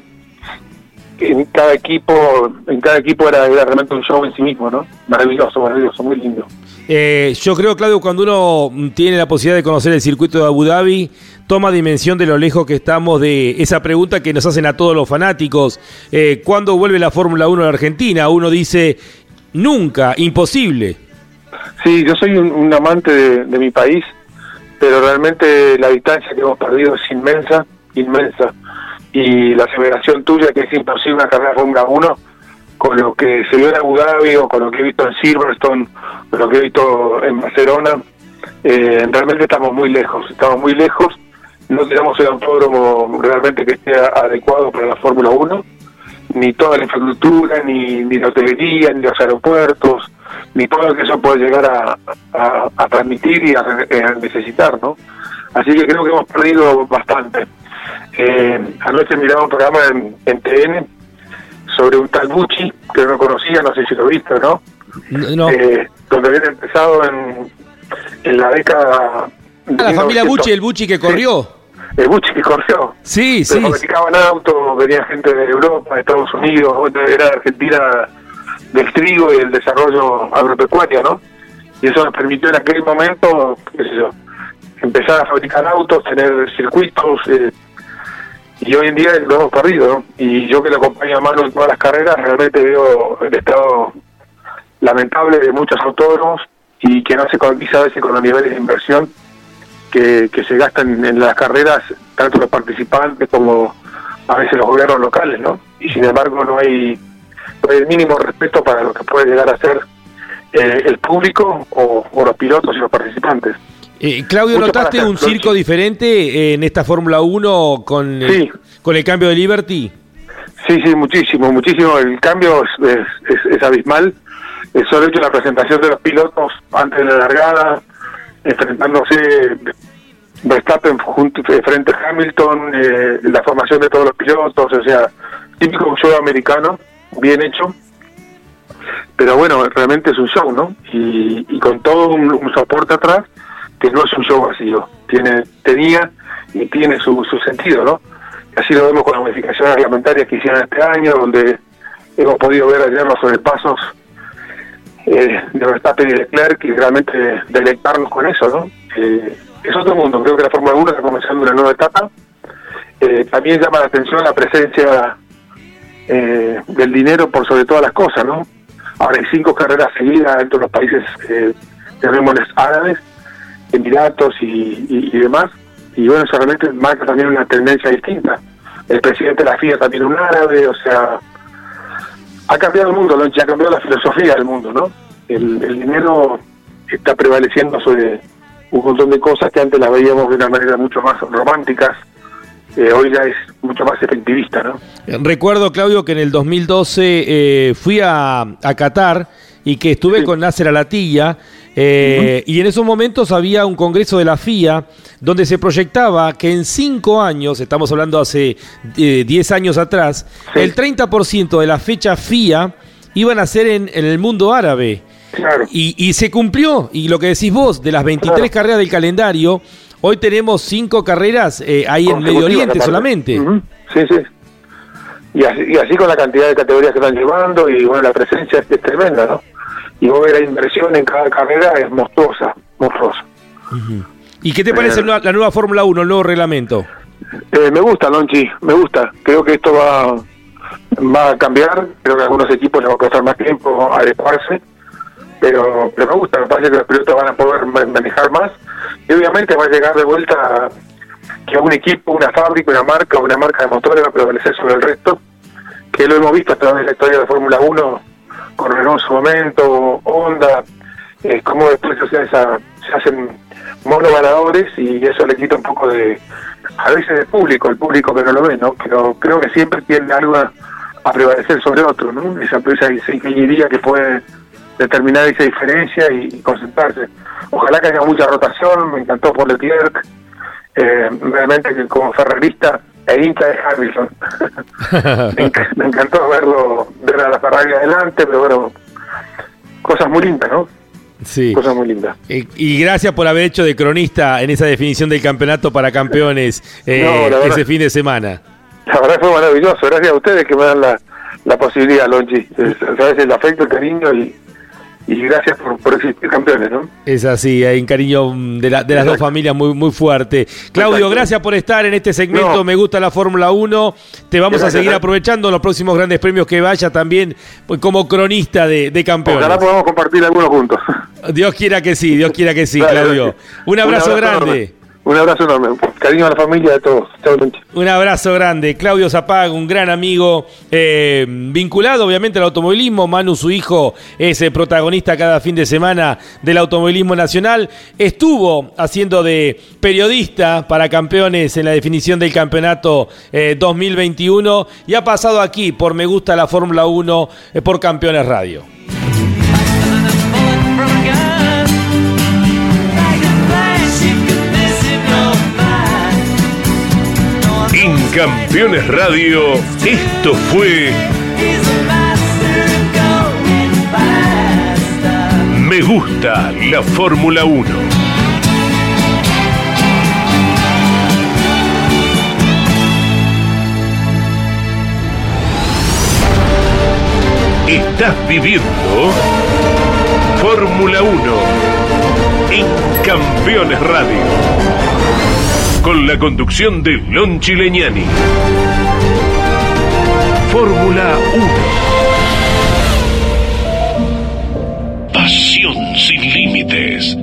en cada equipo, en cada equipo era, era, realmente un show en sí mismo, ¿no? Maravilloso, maravilloso, muy lindo. Eh, yo creo, Claudio, cuando uno tiene la posibilidad de conocer el circuito de Abu Dhabi, toma dimensión de lo lejos que estamos de esa pregunta que nos hacen a todos los fanáticos. Eh, ¿Cuándo vuelve la Fórmula 1 a la Argentina? Uno dice, nunca, imposible. Sí, yo soy un, un amante de, de mi país, pero realmente la distancia que hemos perdido es inmensa, inmensa y la aseveración tuya que es imposible una carrera Fórmula 1 con lo que se vio en Abu Dhabi o con lo que he visto en Silverstone, con lo que he visto en Barcelona, eh, realmente estamos muy lejos, estamos muy lejos, no tenemos el autódromo realmente que esté adecuado para la Fórmula 1, ni toda la infraestructura, ni, ni la hotelería, ni los aeropuertos, ni todo lo que eso puede llegar a, a, a transmitir y a, a necesitar, ¿no? Así que creo que hemos perdido bastante. Eh, anoche miraba un programa en, en, TN sobre un tal Bucci, que no conocía, no sé si lo viste o no, no. Eh, donde habían empezado en, en la década... De ah, la familia Bucci, el Bucci que corrió. Sí. El Bucci que corrió. Sí, sí. fabricaban autos, venía gente de Europa, de Estados Unidos, era Argentina del trigo y el desarrollo agropecuario, ¿no? Y eso nos permitió en aquel momento, qué sé yo, empezar a fabricar autos, tener circuitos, eh, y hoy en día lo hemos perdido. Y yo que lo acompaño a mano en todas las carreras, realmente veo el estado lamentable de muchos autódromos y que no se contabiliza a veces con los niveles de inversión que, que se gastan en las carreras, tanto los participantes como a veces los gobiernos locales, ¿no? Y sin embargo no hay, no hay el mínimo respeto para lo que puede llegar a ser eh, el público o, o los pilotos y los participantes. Eh, Claudio, Mucho ¿notaste un circo diferente en esta Fórmula 1 con el, con el cambio de Liberty? Sí, sí, muchísimo, muchísimo. El cambio es, es, es, es abismal. El solo hecho la presentación de los pilotos antes de la largada, enfrentándose Verstappen junto, frente a Hamilton, eh, la formación de todos los pilotos, o sea, típico show americano, bien hecho. Pero bueno, realmente es un show, ¿no? Y, y con todo un, un soporte atrás que no es un show vacío, tiene, tenía y tiene su, su sentido, ¿no? Así lo vemos con las modificaciones reglamentarias que hicieron este año, donde hemos podido ver ayer los sobrepasos eh, de Verstappen y Leclerc y realmente deleitarnos con eso, ¿no? Eh, es otro mundo. Creo que la Fórmula 1 está comenzando una nueva etapa. Eh, también llama la atención la presencia eh, del dinero por sobre todas las cosas, ¿no? Ahora hay cinco carreras seguidas dentro de los países, eh, llamémosles árabes, Emiratos y, y, demás. Y bueno, eso realmente marca también una tendencia distinta. El presidente de la FIA también un árabe, o sea, ha cambiado el mundo, ¿no? ha cambiado la filosofía del mundo, ¿no? El, el dinero está prevaleciendo sobre un montón de cosas que antes las veíamos de una manera mucho más románticas, eh, hoy ya es mucho más efectivista, ¿no? Recuerdo, Claudio, que en el 2012 eh, fui a, a, Qatar y que estuve con Nasser Alatilla eh, y en esos momentos había un congreso de la FIA donde se proyectaba que en cinco años, estamos hablando hace 10 años atrás, el 30% de la fecha FIA iban a ser en, el mundo árabe. Y, y, se cumplió, y lo que decís vos, de las 23 carreras del calendario, Hoy tenemos cinco carreras eh, ahí en Medio Oriente solamente. Sí, sí. Y así, con la cantidad de categorías que están llevando y bueno, la presencia es, tremenda, ¿no? Y vos la inversión en cada carrera es monstruosa, monstruosa. ¿Y qué te parece eh, la nueva Fórmula 1, el nuevo reglamento? Eh, me gusta, Lonchi, me gusta. Creo que esto va, va a cambiar. Creo que a algunos equipos les va a costar más tiempo adecuarse. Pero, pero me gusta, me parece que los pilotos van a poder manejar más y obviamente va a llegar de vuelta que un equipo, una fábrica, una marca, una marca de motores va a prevalecer sobre el resto, que lo hemos visto a través de la historia de Fórmula 1, con Renault en su momento, Honda, eh, cómo después se, se hacen monoganadores y eso le quita un poco de, a veces del público, el público que no lo ve, ¿no? Pero creo que siempre tiene algo a, prevalecer sobre otro, ¿no? Esa, esa, esa ingeniería que puede determinar esa diferencia y concentrarse. Ojalá que haya mucha rotación, me encantó por Leclerc, eh, realmente que como ferrarista e hincha de Hamilton. me, encantó verlo, ver a la Ferrari adelante, pero bueno, cosas muy lindas, ¿no? Sí. Cosas muy lindas. y gracias por haber hecho de cronista en esa definición del campeonato para campeones eh, ese fin de semana. La verdad fue maravilloso. Gracias a ustedes que me dan la, la posibilidad, Lonchi. Sabes el afecto, el cariño y, y gracias por, existir campeones, ¿no? Es así, hay un cariño de, de las dos familias muy, muy fuerte. Claudio, gracias por estar en este segmento, me gusta la Fórmula 1, te vamos a seguir aprovechando los próximos grandes premios que vaya también pues, como cronista de, de campeones. Ojalá podamos compartir algunos juntos. Dios quiera que sí, Dios quiera que sí, Claudio. Un abrazo, grande. Un abrazo enorme. Cariño a la familia de todos. Un abrazo grande. Claudio Zapag, un gran amigo, eh, vinculado obviamente al automovilismo. Manu, su hijo, es el protagonista cada fin de semana del automovilismo nacional. Estuvo haciendo de periodista para campeones en la definición del campeonato 2021 eh, y ha pasado aquí por Me Gusta la Fórmula 1 eh, por Campeones Radio. Campeones Radio, esto fue Me gusta la Fórmula 1. Estás viviendo Fórmula 1 en Campeones Radio con la conducción de Lon Chileñani. Fórmula 1. Pasión sin límites.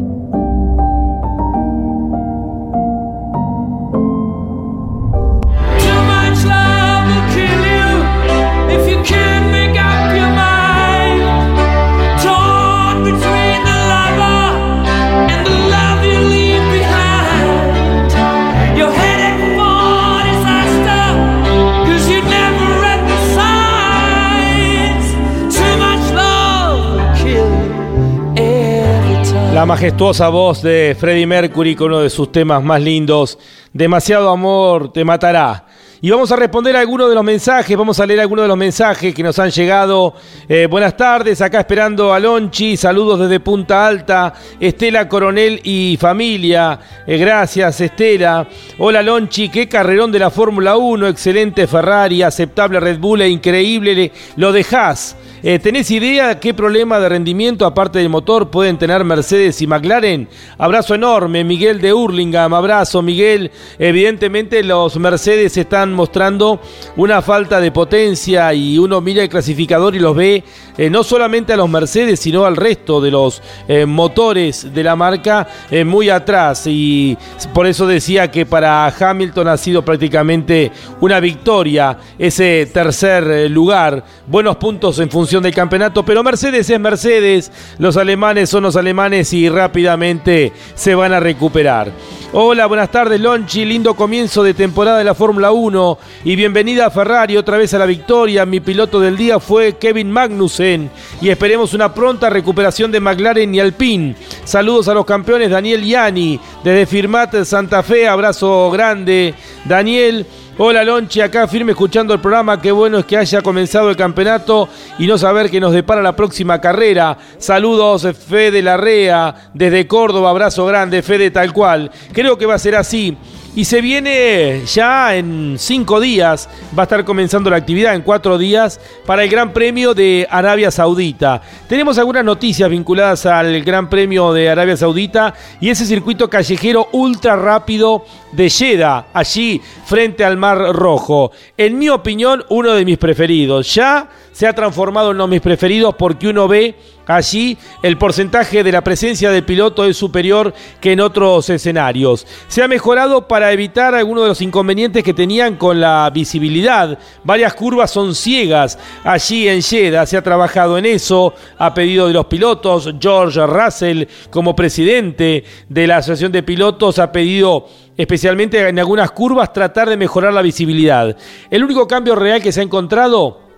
La majestuosa voz de Freddie Mercury con uno de sus temas más lindos, Demasiado amor te matará. Y vamos a responder a algunos de los mensajes, vamos a leer algunos de los mensajes que nos han llegado. Eh, buenas tardes, acá esperando a Lonchi, saludos desde Punta Alta, Estela Coronel y familia. Eh, gracias, Estela. Hola Lonchi, qué carrerón de la Fórmula 1, excelente Ferrari, aceptable Red Bull e increíble, lo dejás Eh, ¿Tenés idea qué problema de rendimiento, aparte del motor, pueden tener Mercedes y McLaren? Abrazo enorme, Miguel de Hurlingham. Abrazo, Miguel. Evidentemente, los Mercedes están mostrando una falta de potencia y uno mira el clasificador y los ve eh, no solamente a los Mercedes, sino al resto de los eh, motores de la marca muy atrás. Y por eso decía que para Hamilton ha sido prácticamente una victoria ese tercer lugar. Buenos puntos en función del campeonato, pero Mercedes es Mercedes, los alemanes son los alemanes y rápidamente se van a recuperar. Hola, buenas tardes Lonchi, lindo comienzo de temporada de la Fórmula 1 y bienvenida a Ferrari otra vez a la victoria. Mi piloto del día fue Kevin Magnussen y esperemos una pronta recuperación de McLaren y Alpine. Saludos a los campeones Daniel Yani desde Firmat Santa Fe, abrazo grande Daniel. Hola Lonchi, acá firme escuchando el programa. Qué bueno es que haya comenzado el campeonato y no saber qué nos depara la próxima carrera. Saludos, Fede Larrea, desde Córdoba. Abrazo grande, Fede, tal cual. Creo que va a ser así. Y se viene ya en cinco días, va a estar comenzando la actividad en cuatro días para el Gran Premio de Arabia Saudita. Tenemos algunas noticias vinculadas al Gran Premio de Arabia Saudita y ese circuito callejero ultra rápido de Jeddah, allí frente al Mar Rojo. En mi opinión, uno de mis preferidos. Ya se ha transformado en uno de mis preferidos porque uno ve allí el porcentaje de la presencia del piloto es superior que en otros escenarios. Se ha mejorado para evitar algunos de los inconvenientes que tenían con la visibilidad. Varias curvas son ciegas allí en Jeddah. Se ha trabajado en eso a pedido de los pilotos. George Russell, como presidente de la Asociación de Pilotos, ha pedido especialmente en algunas curvas, tratar de mejorar la visibilidad. El único cambio real que se ha encontrado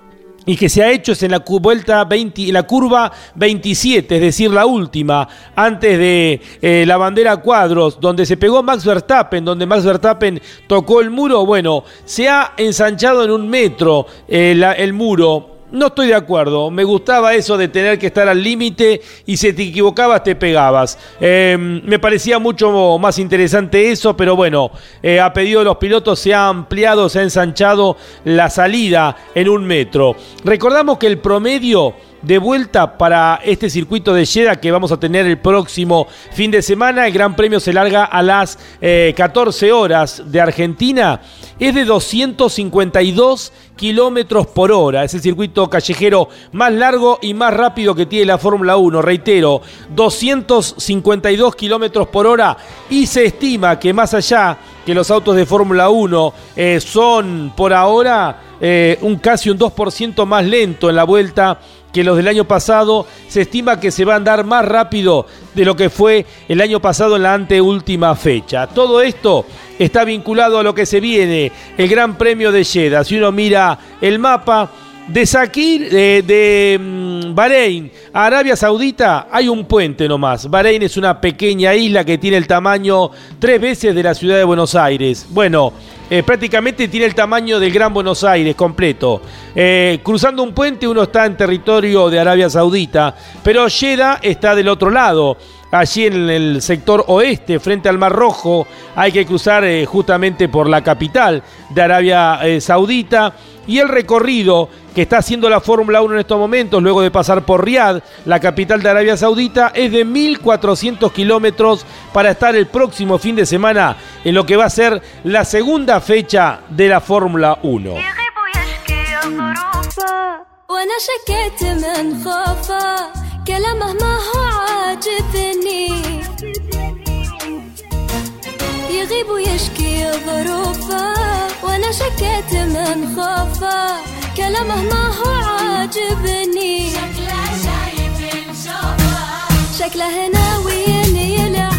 y que se ha hecho es en la vuelta 20, la curva 27, es decir, la última, antes de eh, la bandera cuadros, donde se pegó Max Verstappen, donde Max Verstappen tocó el muro, bueno, se ha ensanchado en un metro eh, el muro no estoy de acuerdo. Me gustaba eso de tener que estar al límite y si te equivocabas te pegabas. Em, me parecía mucho más interesante eso, pero bueno, eh, a pedido de los pilotos se ha ampliado, se ha ensanchado la salida en un metro. Recordamos que el promedio de vuelta para este circuito de Jeddah que vamos a tener el próximo fin de semana. El Gran Premio se larga a las 14 eh, horas de Argentina. Es de 252 kilómetros por hora. Es el circuito callejero más largo y más rápido que tiene la Fórmula 1. Reitero, 252 kilómetros por hora. Y se estima que más allá que los autos de Fórmula 1 eh, son por ahora eh, un casi un 2% más lento en la vuelta que los del año pasado. Se estima que se va a andar más rápido de lo que fue el año pasado en la anteúltima fecha. Todo esto está vinculado a lo que se viene, el Gran Premio de Jeddah. Si uno mira el mapa, de Sakir, de, mm, Bahrein a Arabia Saudita hay un puente nomás. Bahrein es una pequeña isla que tiene el tamaño tres veces de la ciudad de Buenos Aires. Bueno, eh, prácticamente tiene el tamaño del Gran Buenos Aires completo. Eh, cruzando un puente uno está en territorio de Arabia Saudita, pero Jeddah está del otro lado allí en el sector oeste, frente al Mar Rojo. Hay que cruzar eh, justamente por la capital de Arabia Saudita. Y el recorrido que está haciendo la Fórmula 1 en estos momentos, luego de pasar por Riad, la capital de Arabia Saudita, es de 1.400 kilómetros para estar el próximo fin de semana en lo que va a ser la segunda fecha de la Fórmula 1.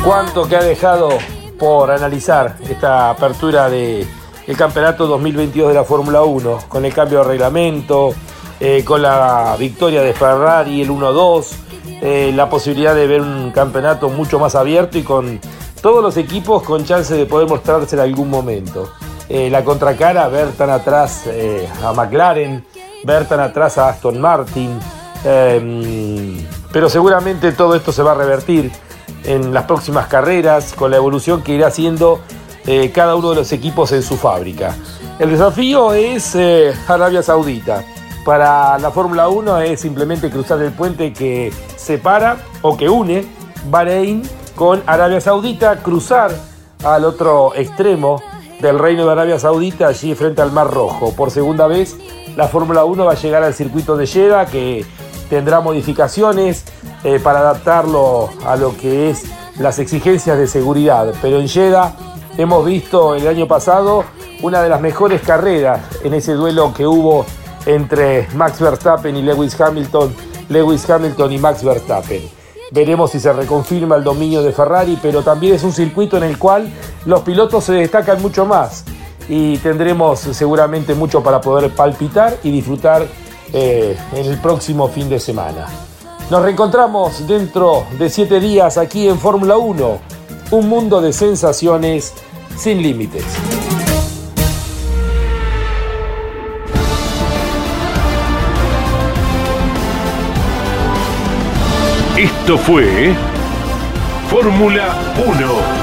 ¿Cuánto que ha dejado por analizar esta apertura el campeonato 2022 de la Fórmula 1 con el cambio de reglamento, eh, con la victoria de Ferrari, el 1-2, eh, la posibilidad de ver un campeonato mucho más abierto y con todos los equipos con chance de poder mostrarse en algún momento. Eh, la contracara, ver tan atrás a McLaren, ver tan atrás a Aston Martin. Em, pero seguramente todo esto se va a revertir en las próximas carreras con la evolución que irá haciendo eh, cada uno de los equipos en su fábrica. El desafío es eh, Arabia Saudita. para la Fórmula 1 es simplemente cruzar el puente que separa o que une Bahrein con Arabia Saudita, cruzar al otro extremo del Reino de Arabia Saudita, allí frente al Mar Rojo. Por segunda vez, la Fórmula 1 va a llegar al circuito de Jeddah, que tendrá modificaciones eh, para adaptarlo a lo que es las exigencias de seguridad. Pero en Jeddah hemos visto el año pasado una de las mejores carreras en ese duelo que hubo entre Max Verstappen y Lewis Hamilton, Lewis Hamilton y Max Verstappen. Veremos si se reconfirma el dominio de Ferrari, pero también es un circuito en el cual los pilotos se destacan mucho más y tendremos seguramente mucho para poder palpitar y disfrutar eh, en el próximo fin de semana. Nos reencontramos dentro de siete días aquí en Fórmula 1, un mundo de sensaciones sin límites. Esto fue Fórmula 1.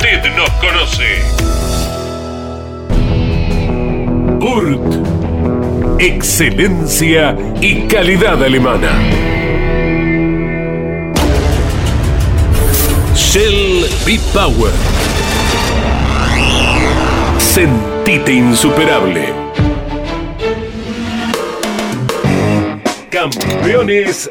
Usted nos conoce. Urt. Excelencia y calidad alemana. Shell B-Power. Sentite insuperable. Campeones